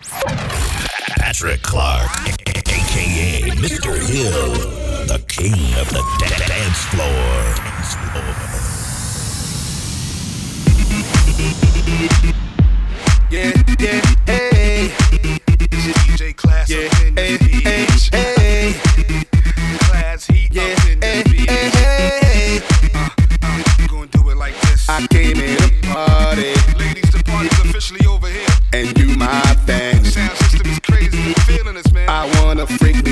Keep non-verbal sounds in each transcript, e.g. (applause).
Patrick Clark, aka Mr. Hill, the king of the da- dance floor. Yeah, yeah, hey. This is DJ Class yeah, up hey, hey, hey. freak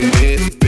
querer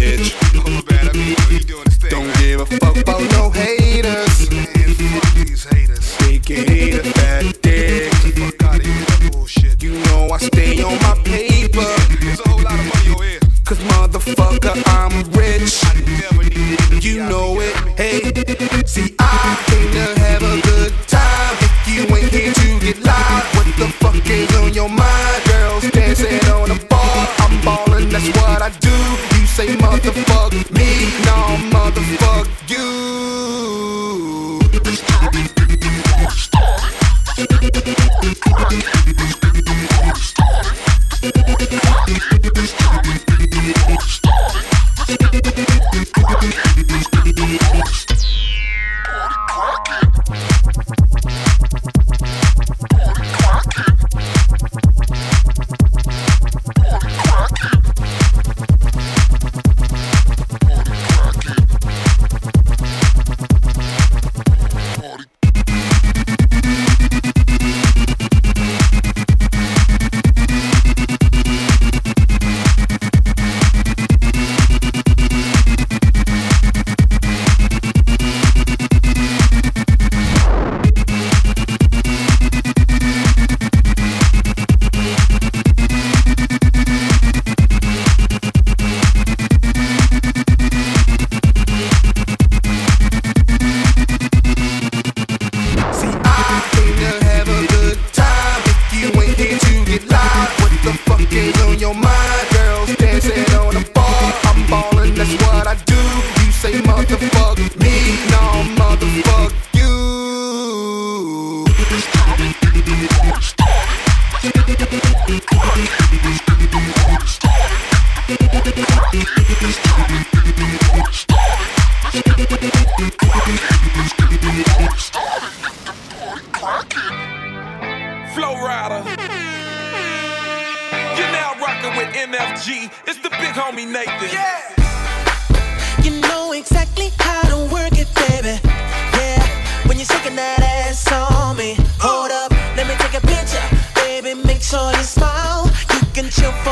she'll.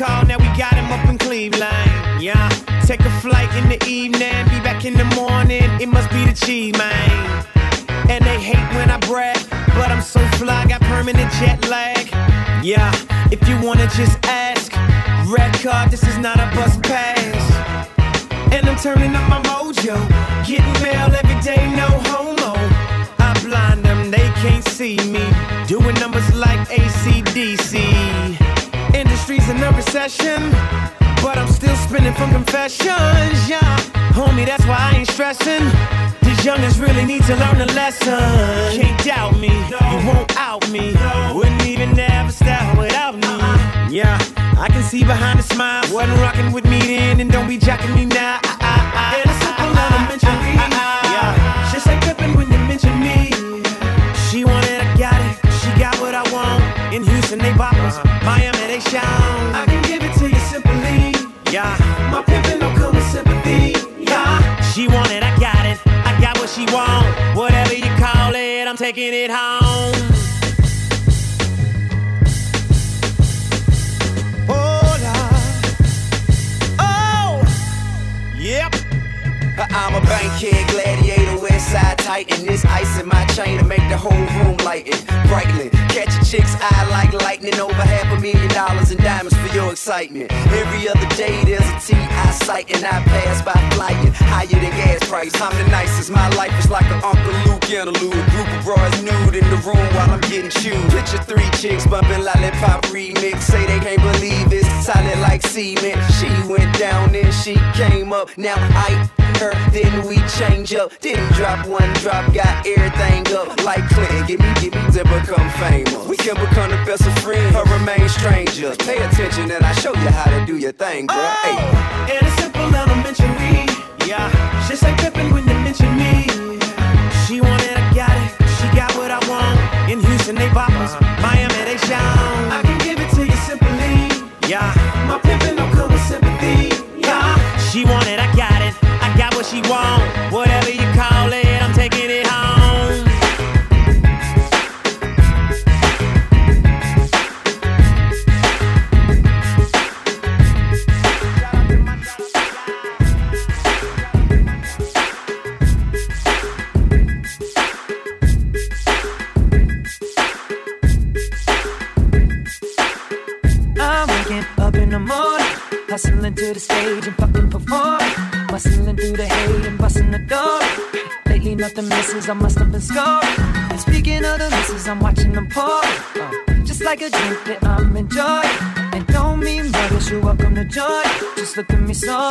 call, now we got him up in Cleveland. Yeah, take a flight in the evening, be back in the morning. It must be the cheese, man. And they hate when I brag, but I'm so fly, got permanent jet lag. Yeah, if you wanna just ask, red card, this is not a bus pass. And I'm turning up my mojo, getting mail every day, no homo. I blind them, they can't see me, doing numbers like ACDC. Industry's in a recession, but I'm still spinning from confessions. Yeah, homie, that's why I ain't stressing. These youngins really need to learn a lesson. Can't doubt me, you won't out me. Wouldn't even ever style without me. Yeah, I can see behind the smile. Wasn't rocking with me then, and don't be jacking me now. I, I, I, and elementary. Yeah, just like Pippen when you mention me. She wanted in Houston, they boppers. Uh-huh. Miami, they shine. I can give it to you simply. Yeah. My pimpin' don't come with sympathy. Yeah. She want it, I got it. I got what she want. Whatever you call it, I'm taking it home. Oh, Oh, yep. Uh, I'm a bankhead gladiator, side titan. This ice in my chain to make the whole room lighten, brightly. Catch a chick's eye like lightning, over half a million dollars in diamonds for your excitement. Every other day there's a T I sight and I pass by flying higher than gas price. I'm the nicest, my life is like an Uncle Luke interlude. A group of bras nude in the room while I'm getting chewed. Picture three chicks bumping lollipop remix. Say they can't believe it's solid like cement. She went down and she came up. Now I her, then we change up. Didn't drop one drop, got everything up like Clinton. Give me, give me to become famous. We can become the best of friends or remain strangers. Pay attention and I show you how to do your thing, bro. Oh, hey. And it's simple elementary. Yeah. Just like tripping when you mention me. She want it, I got it. She got what I want. In Houston, they boppers. Miami, they shine. I can give it to you simply. Yeah. I must have been scoring. And speaking of the misses, I'm watching them pour. Uh, just like a drink that I'm enjoying. And don't mean brothers, you're welcome to join. Just look at me sorry,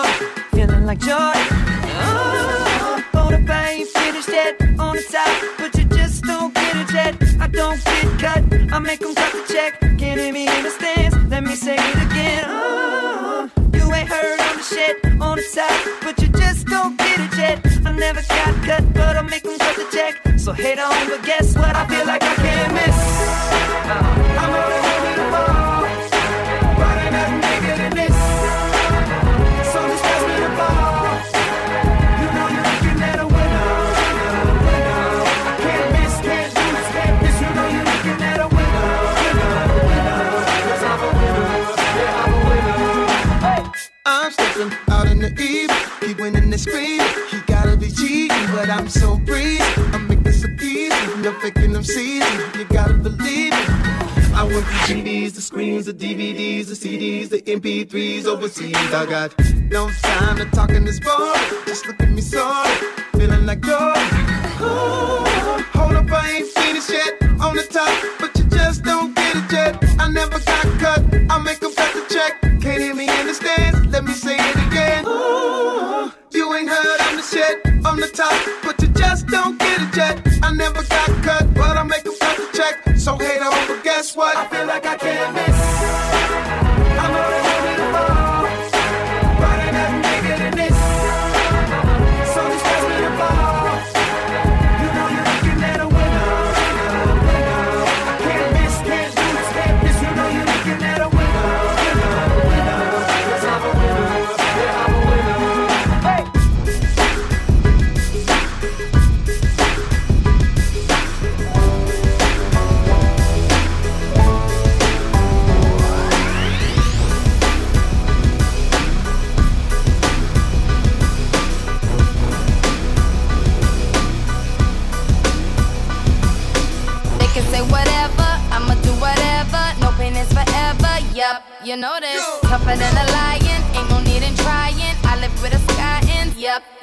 MP3s overseas. I got no time to talk in this bar.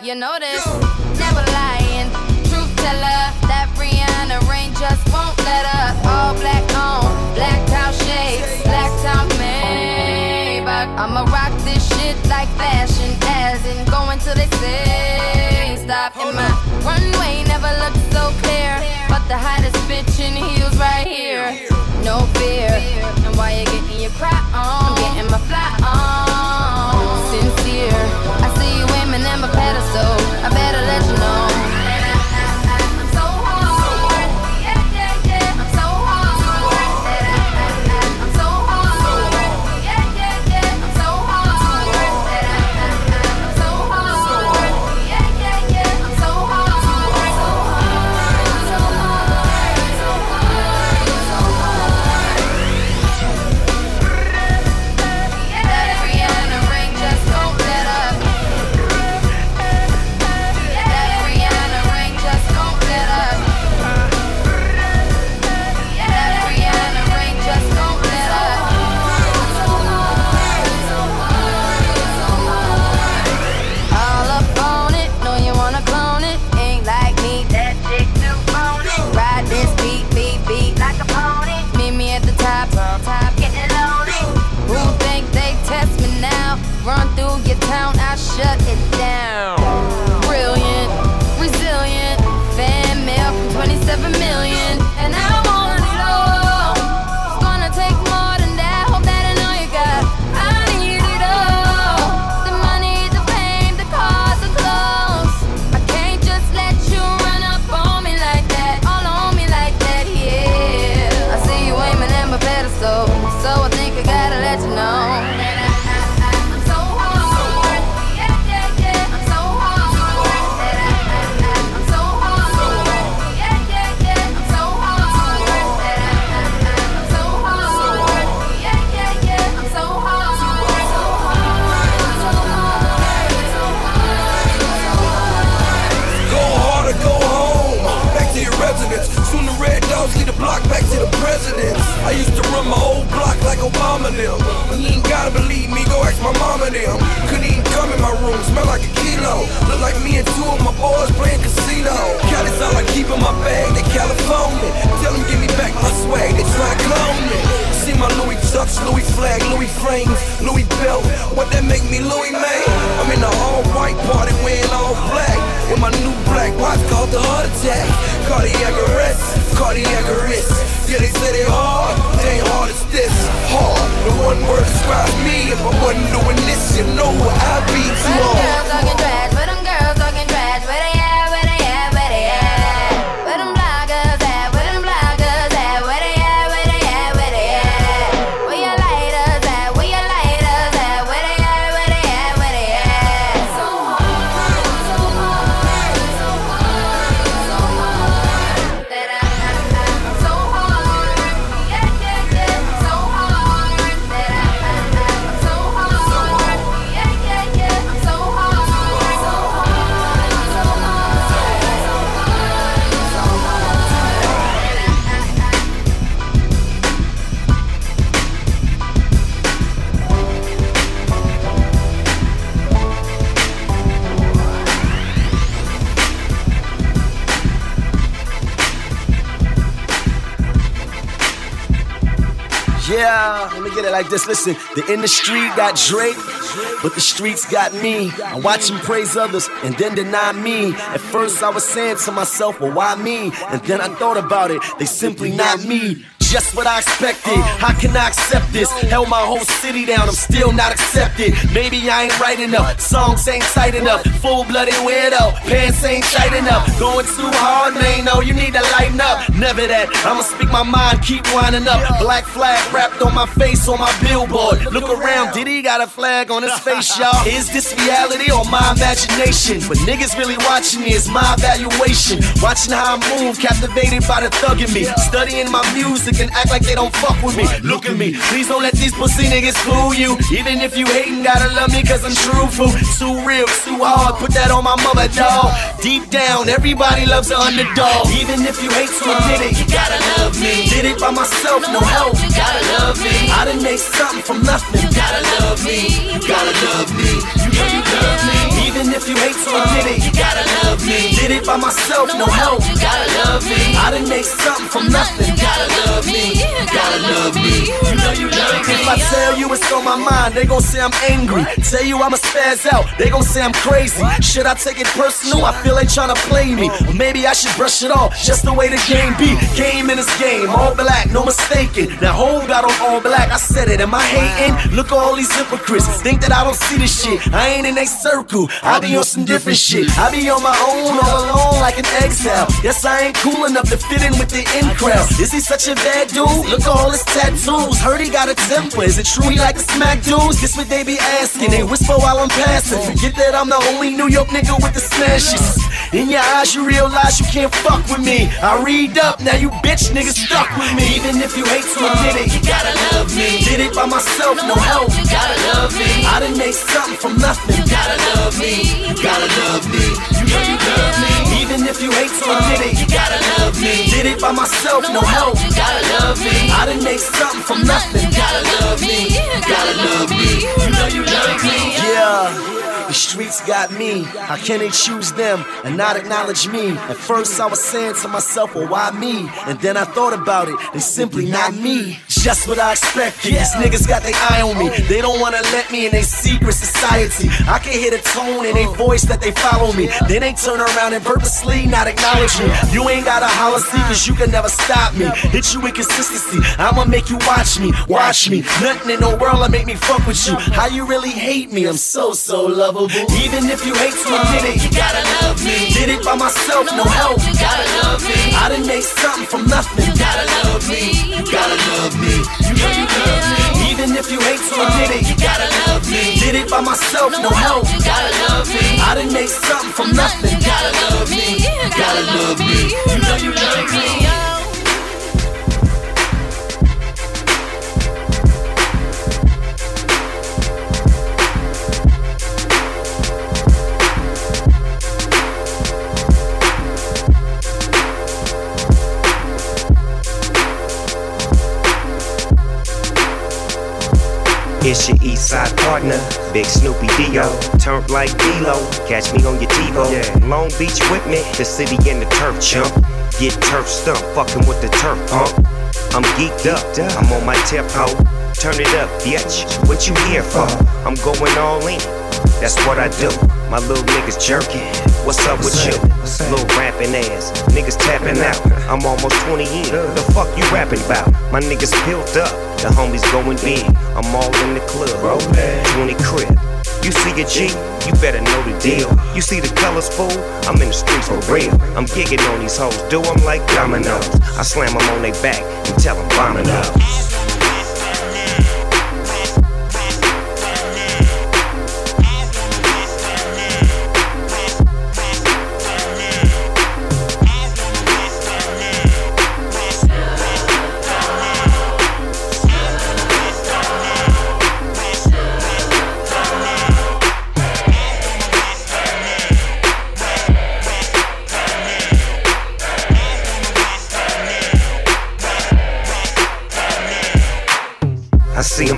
You know this. Never lying, truth teller. That Rihanna rain just won't let up. All black on, blacked out shades, blacked out Maybach. I'ma rock this shit like fashion, as in going till they say stop. And my runway never looked so clear, but the hottest bitch in heels right here. No fear, and while you're getting your cry on, like this. Listen, the industry got Drake, but the streets got me. I watch him praise others and then deny me. At first, I was saying to myself, well, why me? And then I thought about it, they simply not me. Just what I expected. How can I accept this? Held my whole city down, I'm still not accepted. Maybe I ain't right enough, songs ain't tight enough. Full blooded weirdo, pants ain't tight enough. Going too hard, man, no, you need to lighten up. Never that, I'ma speak my mind, keep winding up. Black flag wrapped on my face on my billboard. Look around, did he got a flag on his face, (laughs) y'all? Is this reality or my imagination? But niggas really watching me is my evaluation. Watching how I move, captivated by the thug in me. Studying my music and act like they don't fuck with me. Look at me, please don't let these pussy niggas fool you. Even if you hating, gotta love me cause I'm truthful. Too real, too hard, put that on my mother, dog. Deep down, everybody loves an underdog. Even if you hate to did it, you gotta love me. Did it by myself, no help, you gotta love me. I done made something from nothing, you gotta love me. You gotta love me, you love me. Even if you hate to admit it, you gotta love me. Did it by myself, no help, you gotta love me. I done made something from nothing, you gotta love me. Gotta love me, you know you love me. If I tell you what's on my mind, they gon' say I'm angry. Tell you I'ma spaz out, they gon' say I'm crazy. Should I take it personal? I feel they tryna play me. Or maybe I should brush it off, just the way the game be. Game in this game, all black, no mistaking. Now hold got on all black, I said it. Am I hating? Look at all these hypocrites. Think that I don't see this shit. I ain't in they circle. I be on some different shit. I be on my own, all alone like an exile. Yes, I ain't cool enough to fit in with the in crowd. Is he such a bad dude? Look at all his tattoos. Heard he got a temper. Is it true he like to smack dudes? This what they be asking. They whisper while I'm passing. Forget that I'm the only New York nigga with the smashes. In your eyes, you realize you can't fuck with me. I read up, now you bitch niggas stuck with me. Even if you hate to admit it, you gotta love me. Did it by myself, no help. You gotta love me. I done made something from nothing. You gotta love me. You gotta love me. You know you love me. Even if you hate to admit it, you gotta love me. Did it by myself, no help. You gotta love me. I done made something from nothing. You gotta love me. You gotta love me. You know you love me. Yeah. The streets got me. How can they choose them and not acknowledge me? At first, I was saying to myself, well, why me? And then I thought about it. They simply not me. Just what I expected. These niggas got their eye on me. They don't wanna let me in their secret society. I can hear the tone in their voice that they follow me. Then they turn around and purposely not acknowledge me. You ain't gotta holler, see, cause you can never stop me. Hit you with consistency. I'ma make you watch me, watch me. Nothing in the world will make me fuck with you. How you really hate me? I'm so, so lovable. Even if you hate admit it, you gotta love me. Did it by myself, no help. You gotta love me. I done made something from nothing. You gotta love me. You gotta love me. You know you love me. Even if you hate to admit it, you gotta love me. Did it by myself, no help. You gotta love me. I done made something from nothing. You gotta love me. Big Snoopy Dio. Turned like D-Lo, catch me on your TiVo. Yeah. Long Beach with me, the city and the turf chump. Get turf stumped, fucking with the turf pump. I'm geeked up, I'm on my tempo. Turn it up, bitch. What you here for? I'm going all in. That's what I do. My little niggas jerking. What's up with you? Little rapping ass. Niggas tapping out. (laughs) I'm almost 20 in. The fuck you rapping about? My niggas built up. The homies going big. I'm all in the club. 20 crib. You see a G, you better know the deal. You see the colors, fool? I'm in the streets for real. I'm gigging on these hoes, do them like dominoes. I slam them on their back and tell them vomit up.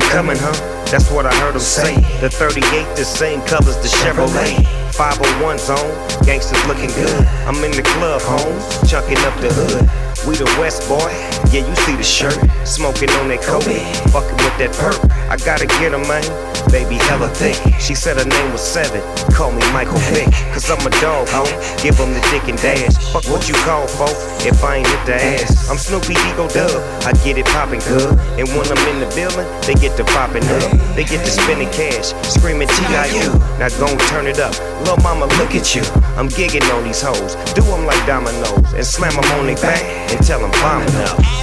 Coming, huh? That's what I heard him say. The 38, the same colors, the Chevrolet. 501 zone, gangsters looking good. I'm in the club, home, chucking up the hood. We the West boy, yeah, you see the shirt. Smoking on that coke, fucking with that perk. I gotta get her, man. Baby, hella thick. She said her name was Seven. Call me Michael Vick, cause I'm a dog, ho. Give him the dick and dash. Fuck what you call, folk, if I ain't hit the ass. I'm Snoopy Digo Dub, I get it poppin' good. And when I'm in the building, they get to poppin' up. They get to spending cash, screaming TIU. Now gon' turn it up. Lil' mama, look at you. I'm gigging on these hoes. Do them like dominoes and slam them on their back and tell them vomit up.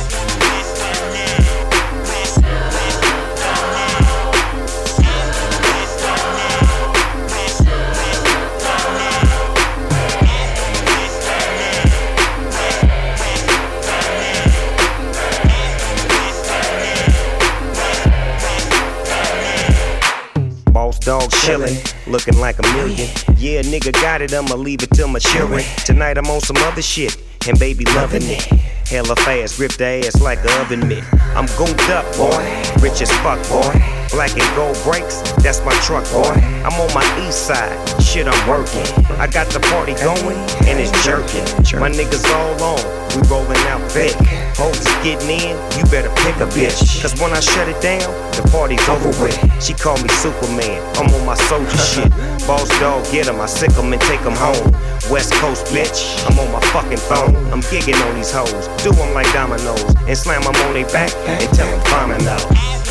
Chillin', looking like a million. Yeah, nigga got it, I'ma leave it till my children. Tonight I'm on some other shit, and baby loving it. Hella fast, grip the ass like a oven mitt. I'm gooped up, boy, rich as fuck, boy. Black and gold brakes, that's my truck, boy. I'm on my east side, shit I'm working. I got the party going, and it's jerking. My niggas all on, we rolling out thick. Hoes is getting in, you better pick a bitch. Cause when I shut it down, the party's over with. She call me Superman, I'm on my soldier (laughs) shit. Boss dog, get 'em, I sick 'em and take 'em home. West Coast bitch, I'm on my fucking phone. I'm gigging on these hoes, do 'em like dominoes, and slam 'em on their back and tell 'em vomit out.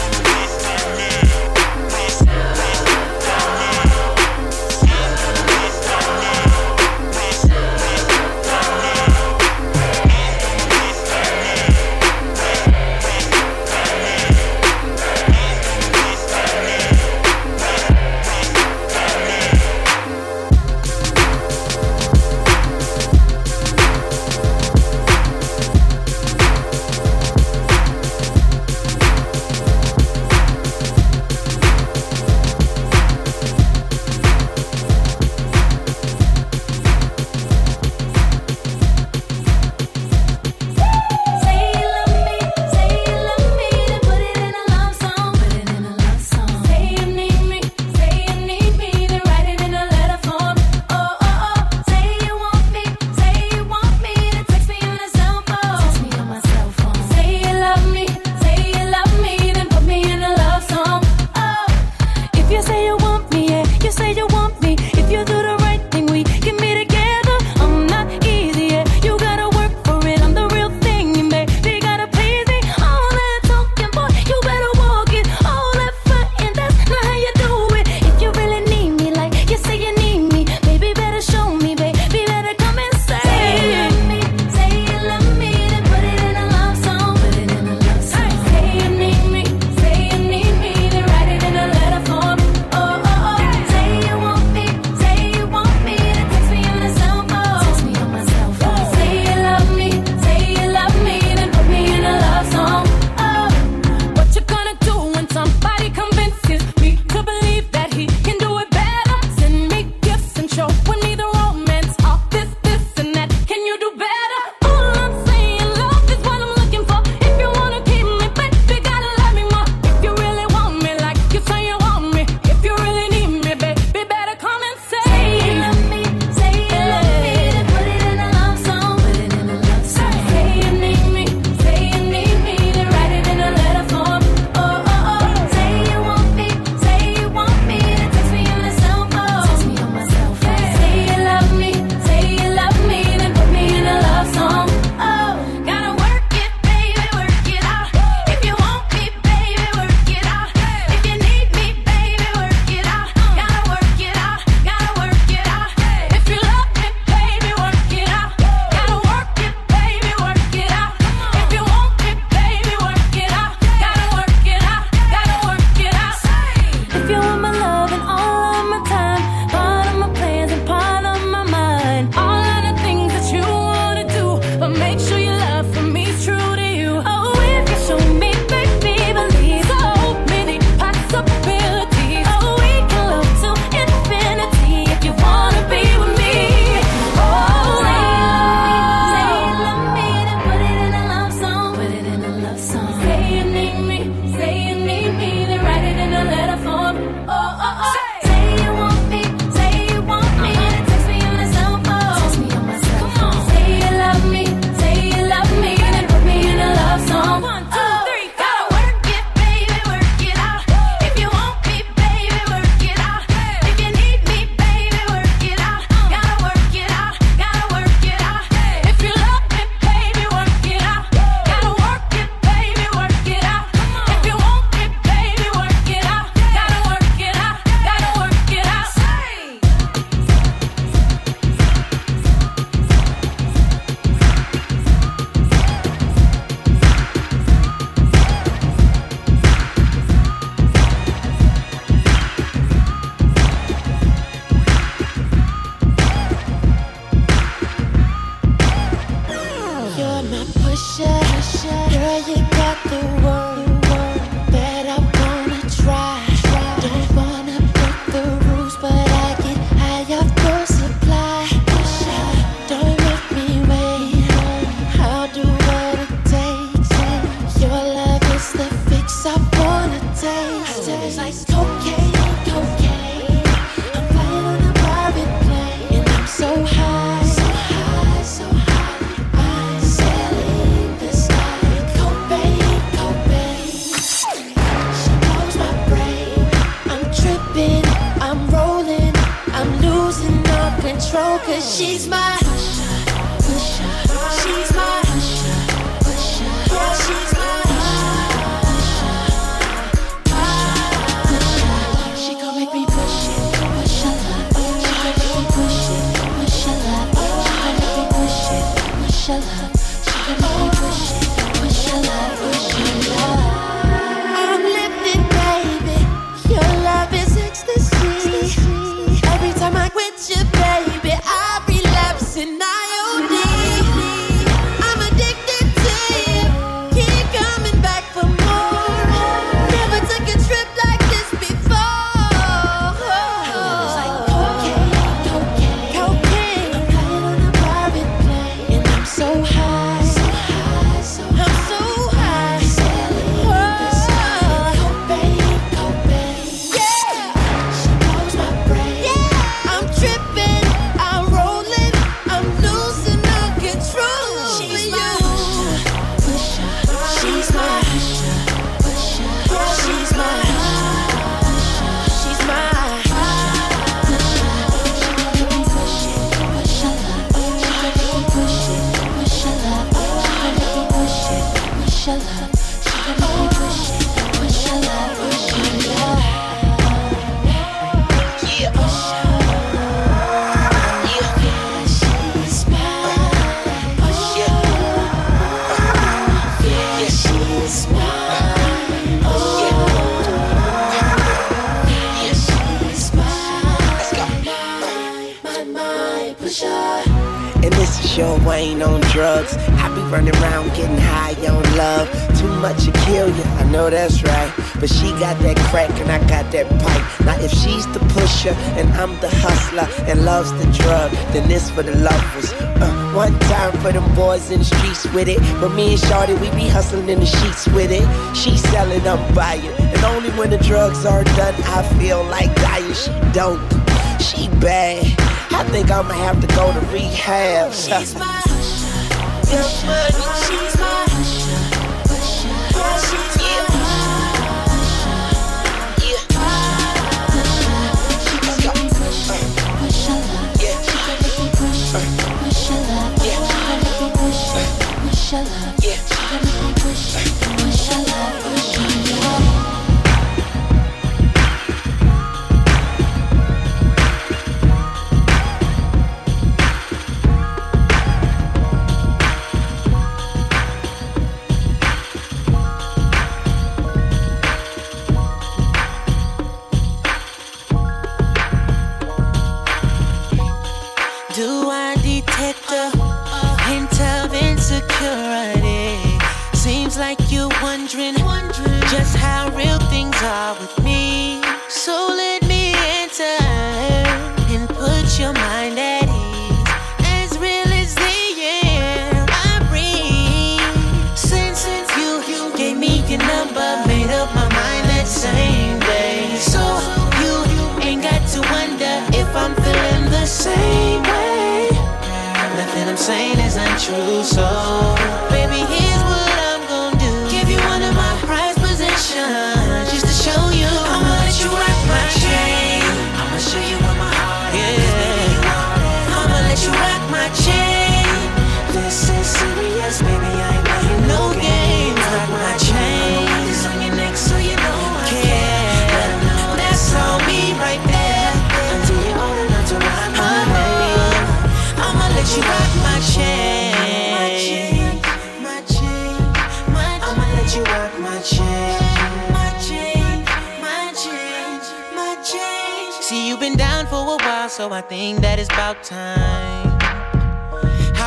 that pipe. Now if she's the pusher and I'm the hustler and loves the drug, then this for the lovers. Uh, one time for them boys in the streets with it, but me and Shawty we be hustling in the sheets with it. She selling, I'm buying, and only when the drugs are done I feel like dying. She dope, she bad. I think I'ma have to go to rehab. She's my husher, she's my husher. for a while, so I think that it's about time.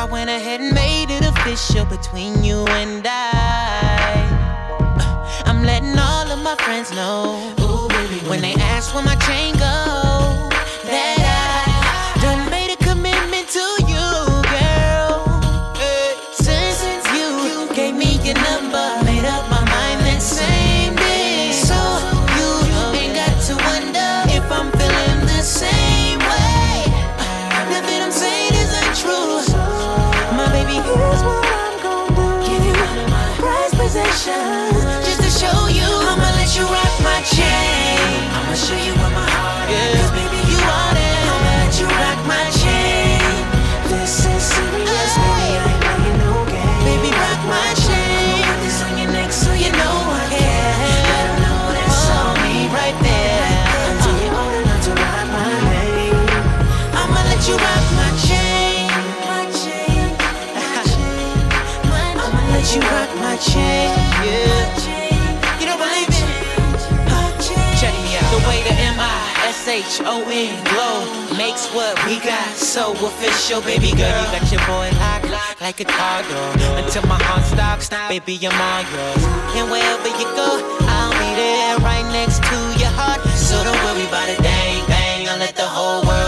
I went ahead and made it official between you and I. I'm letting all of my friends know Ooh, baby, when they ask where my chain goes. you rock my chain. I'ma show you where my heart is. Baby, you it. I'ma let you rock my chain. This is serious, oh. baby. No. Baby, rock my chain. Put this on your neck so you know I care. Know on me right there. You're old enough to my. I'ma let you rock my chain. I'ma let you rock my chain. glowing glow makes what we got so official, baby girl. You got your boy locked like a car door until my heart stops. Baby, I'm all yours, and wherever you go, I'll be there right next to your heart. So don't worry about a dang bang. I let the whole world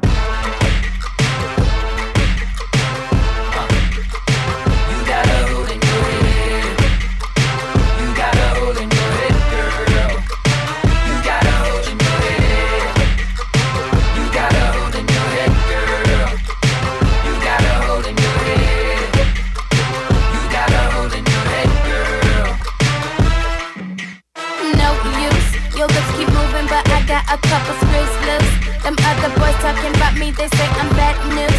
They say I'm bad news.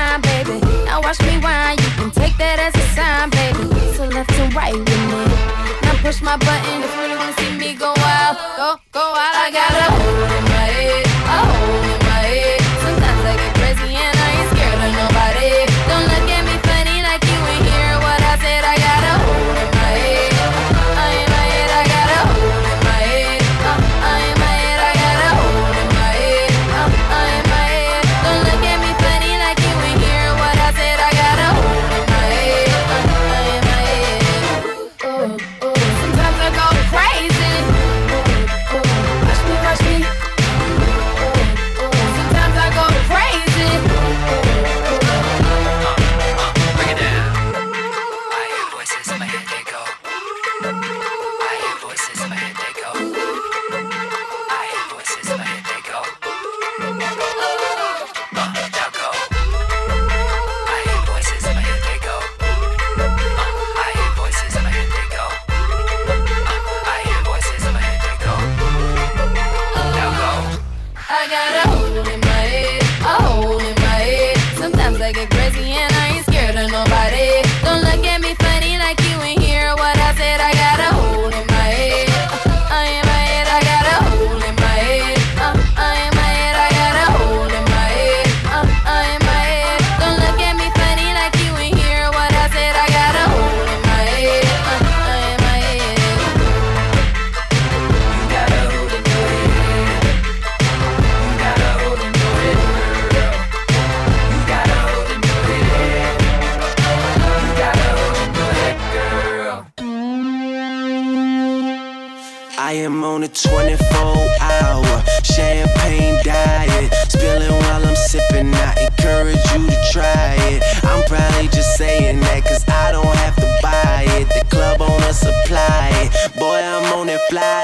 time, baby. Now watch me whine, you can take that as a sign, baby. So left and right with me. Now push my button if you wanna see me go wild, go go wild. I got a hole in my head, a hole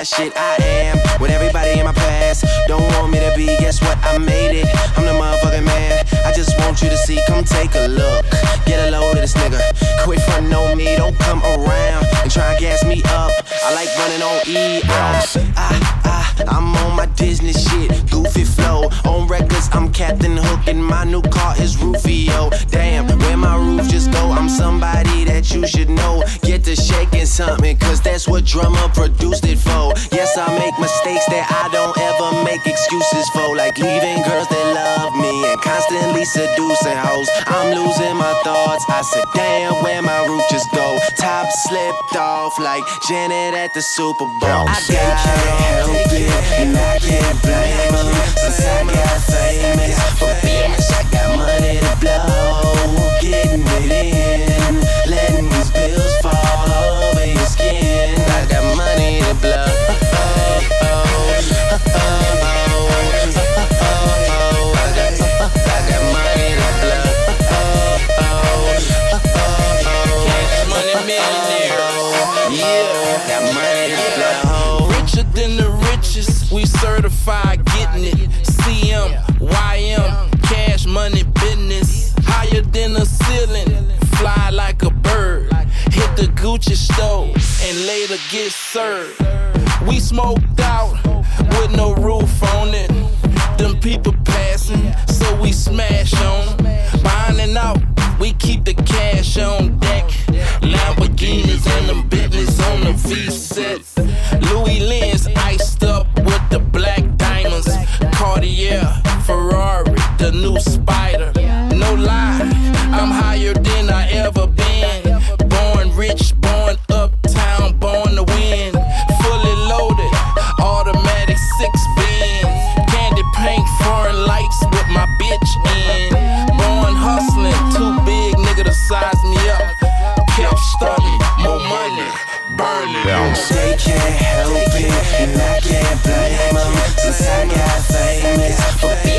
shit. I am with everybody in my past. Don't want me to be, guess what? I made it. I'm the motherfucking man. I just want you to see, come take a look. Get a load of this nigga. Quit frontin' on me, don't come around and try and gas me up. I like running on E. I, I, I'm on my Disney shit, goofy flow. On records, I'm Captain Hook, and my new car is Rufio. Damn, where my roof just go? I'm somebody that you should know. Get to shaking something, cause that's what drummer produced it for. Yes, I make mistakes that I don't ever make excuses for, like leaving girls that love me and constantly seducing hoes. I'm losing my thoughts. I said, damn, where my roof just go? Top slipped off like Janet at the Super Bowl. I can't help it, and I can't blame 'em since I got famous. For I got money to blow, getting it in, richest, we certified getting it. CM, YM, cash money business. Higher than the ceiling, fly like a bird. Hit the Gucci stove and later get served. We smoked out with no roof on it. Them people passing, so we smash on 'em. Buying and out, we keep the cash on deck. Lamborghinis and them Bentleys on the V set. Louis Lens iced Cartier, Ferrari, the new Spider. No lie, I'm higher than I ever been. Born rich, born uptown, born to win. Fully loaded, automatic six bins. Candy paint, foreign lights with my bitch in. Born hustling, too big nigga to size me up. Kept studying, more money, burning. They can't help it, famous. But bitch,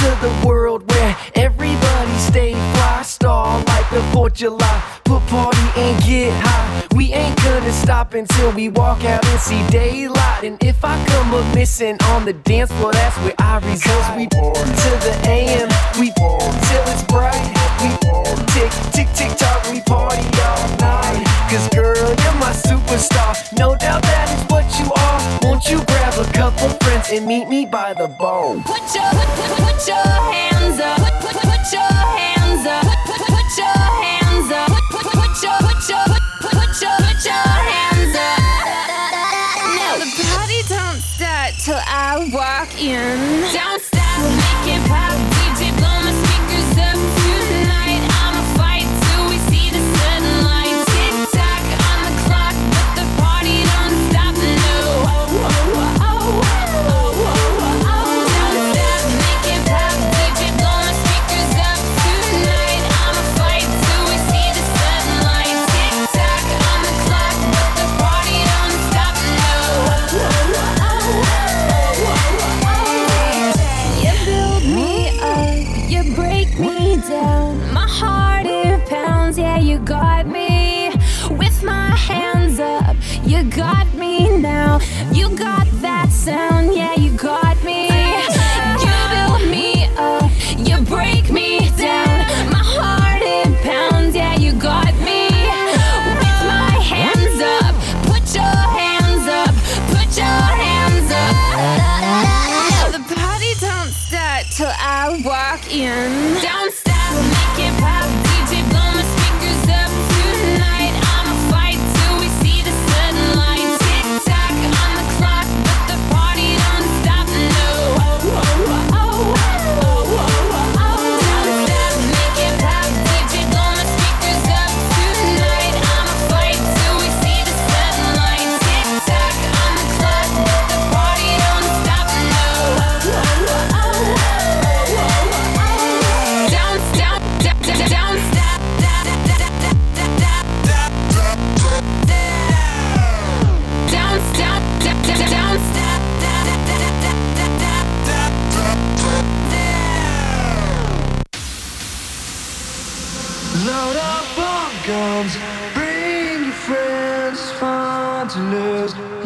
to the world where everybody stay fly, star like the 4th of July. Put party and get high. We ain't gonna stop until we walk out and see daylight. And if I come up missing on the dance floor, that's where I reside. We to the AM, we till it's bright. We tick, tick, tick tock, we party all night. Cause girl, you're my superstar. No doubt that it's you are. Won't you grab a couple friends and meet me by the bowl? Put your, put, put, put your hands up. Put, put, put your hands up. Put, put, put your hands up. Put, put, put your, put your, put, put your, put your hands up. Now the party don't start till I walk in. Don't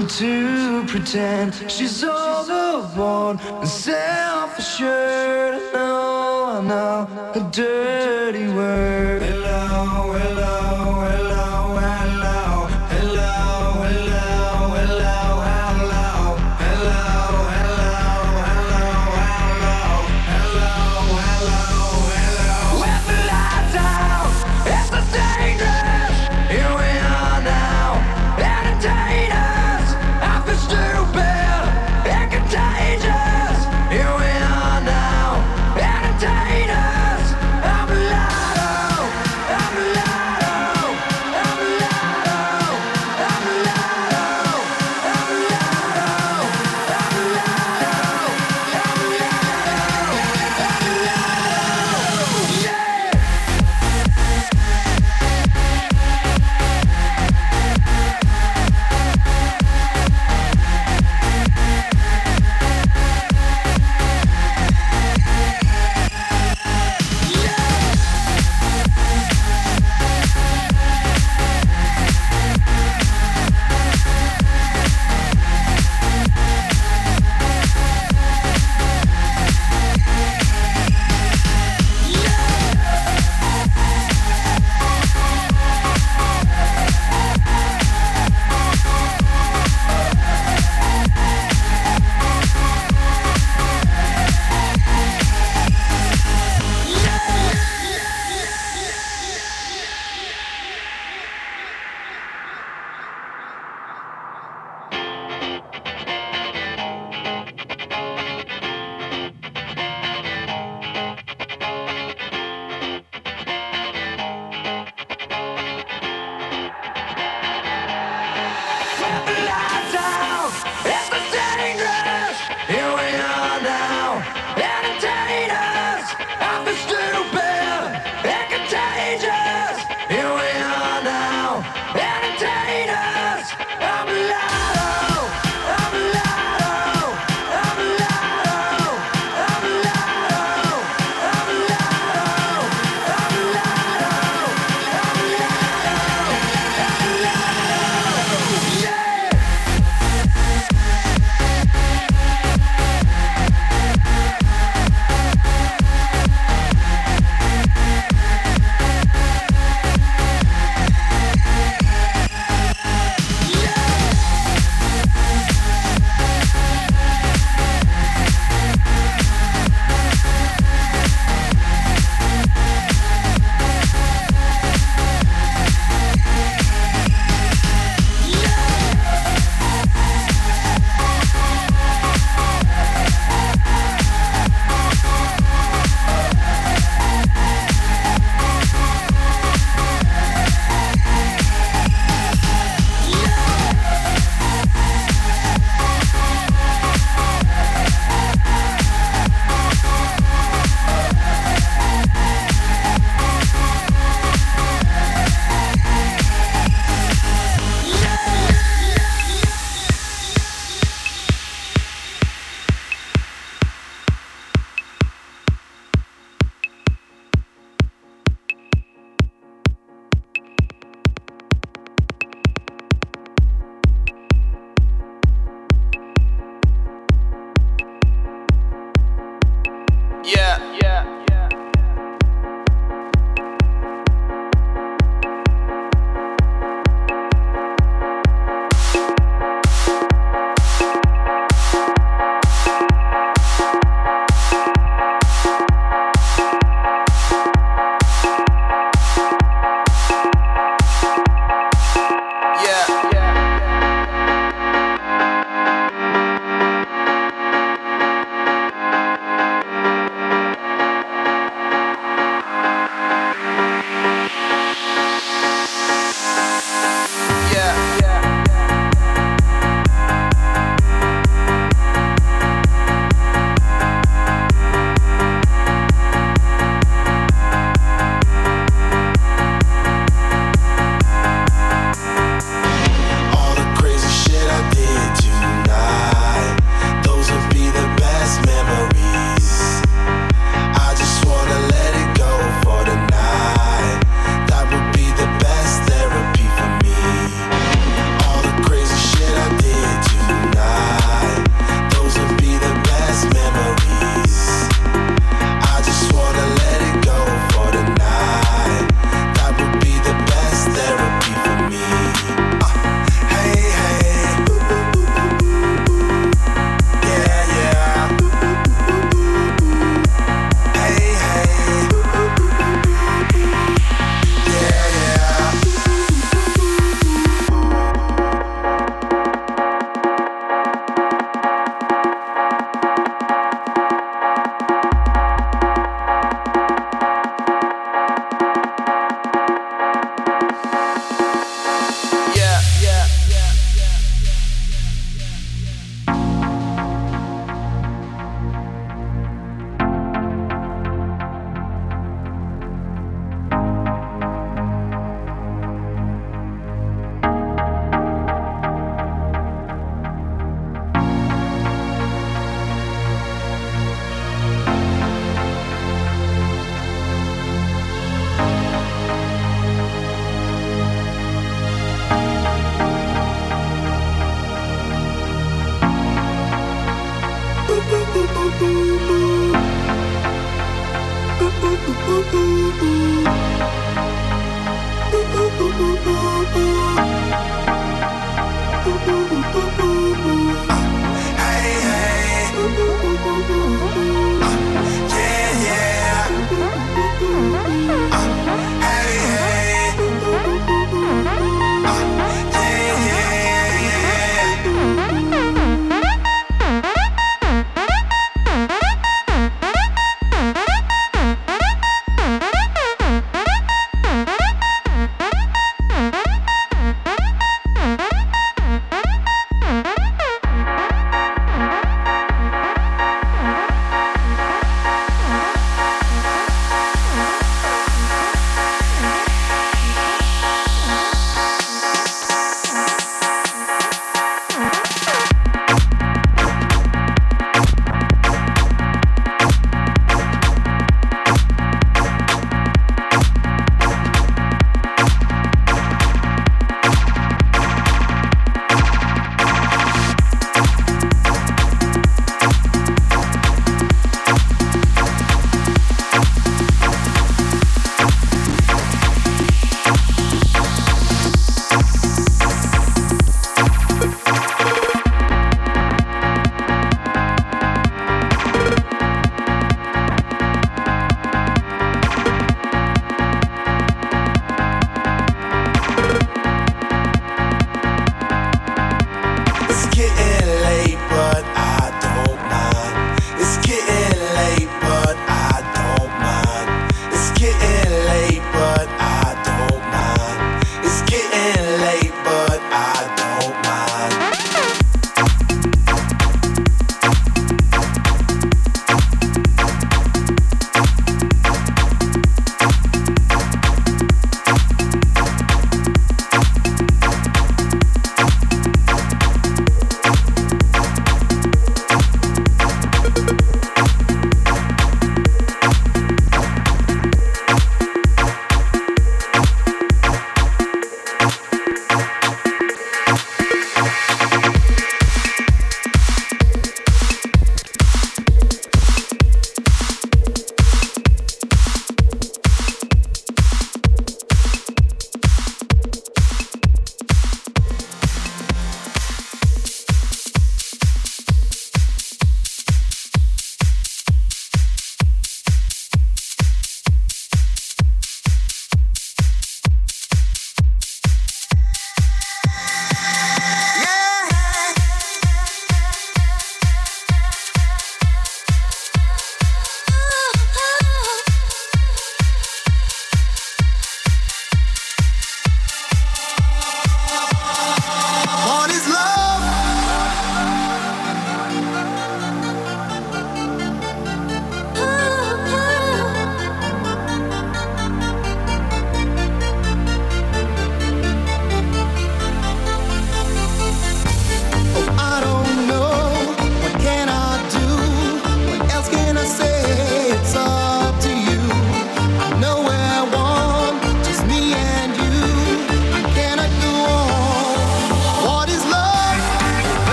to pretend she's overborn and self-assured. I know, I know, a dirty word. Hello, hello, hello.